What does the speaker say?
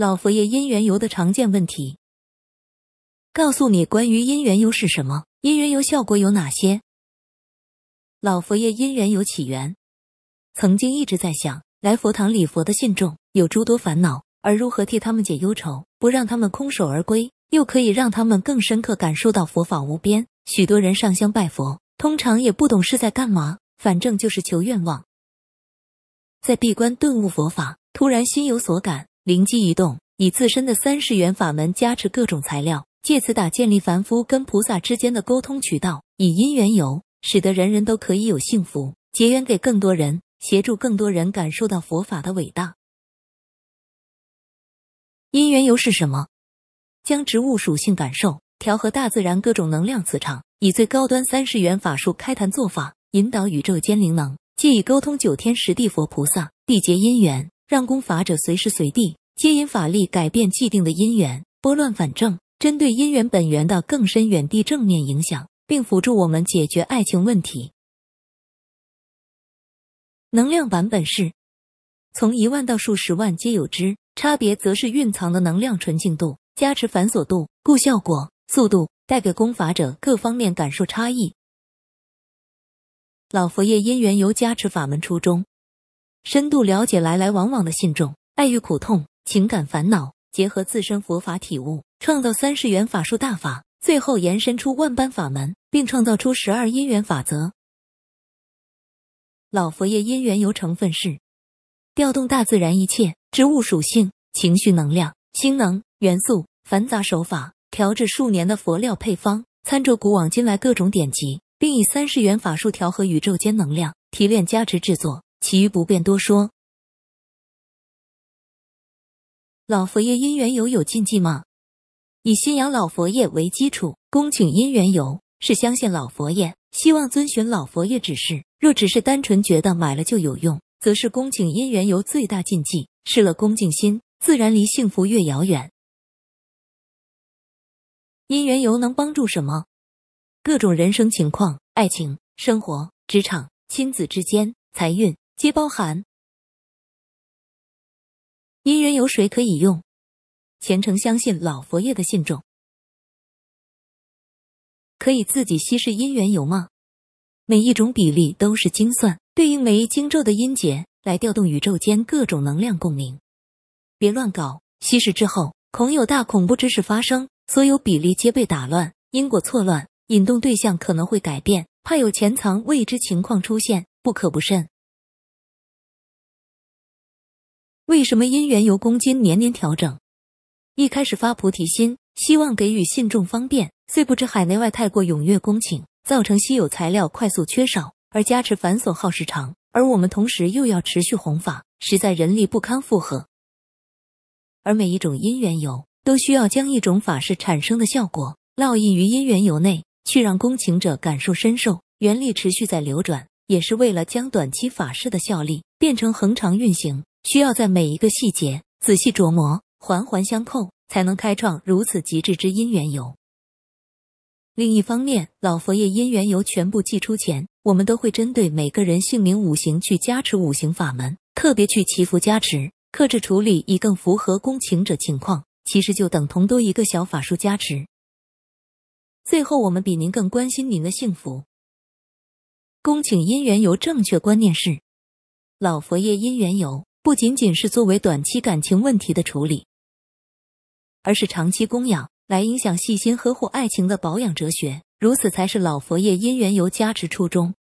老佛爷姻缘油的常见问题。告诉你关于姻缘油是什么，姻缘油效果有哪些。老佛爷姻缘油起源，曾经一直在想，来佛堂礼佛的信众有诸多烦恼，而如何替他们解忧愁，不让他们空手而归，又可以让他们更深刻感受到佛法无边。许多人上香拜佛，通常也不懂是在干嘛，反正就是求愿望。在闭关顿悟佛法，突然心有所感，灵机一动，以自身的三世缘法门加持各种材料，借此打建立凡夫跟菩萨之间的沟通渠道，以因缘由。使得人人都可以有幸福，结缘给更多人，协助更多人感受到佛法的伟大。因缘由是什么？将植物属性感受调和大自然各种能量磁场，以最高端三世元法术开坛做法，引导宇宙间灵能，借以沟通九天十地佛菩萨，缔结因缘，让功法者随时随地接引法力，改变既定的因缘，拨乱反正，针对因缘本源的更深远地正面影响。并辅助我们解决爱情问题。能量版本是从一万到数十万皆有之，差别则是蕴藏的能量纯净度、加持繁琐度、故效果、速度带给功法者各方面感受差异。老佛爷因缘由加持法门初衷，深度了解来来往往的信众爱欲苦痛、情感烦恼，结合自身佛法体悟，创造三世元法术大法。最后延伸出万般法门，并创造出十二因缘法则。老佛爷因缘油成分是调动大自然一切植物属性、情绪能量、星能元素繁杂手法，调制数年的佛料配方，参照古往今来各种典籍，并以三世元法术调和宇宙间能量，提炼加持制作。其余不便多说。老佛爷姻缘油有禁忌吗？以信仰老佛爷为基础，恭请姻缘油是相信老佛爷，希望遵循老佛爷指示。若只是单纯觉得买了就有用，则是恭请姻缘油最大禁忌。失了恭敬心，自然离幸福越遥远。姻缘油能帮助什么？各种人生情况、爱情、生活、职场、亲子之间、财运皆包含。因缘油谁可以用？虔诚相信老佛爷的信众，可以自己稀释因缘油吗？每一种比例都是精算，对应每一经咒的音节，来调动宇宙间各种能量共鸣。别乱搞，稀释之后恐有大恐怖之事发生，所有比例皆被打乱，因果错乱，引动对象可能会改变，怕有潜藏未知情况出现，不可不慎。为什么因缘油公斤年年调整？一开始发菩提心，希望给予信众方便，虽不知海内外太过踊跃恭请，造成稀有材料快速缺少，而加持繁琐耗时长，而我们同时又要持续弘法，实在人力不堪负荷。而每一种因缘油都需要将一种法事产生的效果烙印于因缘油内，去让恭请者感受深受，原力持续在流转，也是为了将短期法事的效力变成恒长运行，需要在每一个细节仔细琢磨。环环相扣，才能开创如此极致之因缘油。另一方面，老佛爷因缘油全部寄出前，我们都会针对每个人姓名五行去加持五行法门，特别去祈福加持、克制处理，以更符合恭请者情况。其实就等同多一个小法术加持。最后，我们比您更关心您的幸福。恭请姻缘油正确观念是：老佛爷姻缘油不仅仅是作为短期感情问题的处理。而是长期供养，来影响细心呵护爱情的保养哲学，如此才是老佛爷因缘由加持初衷。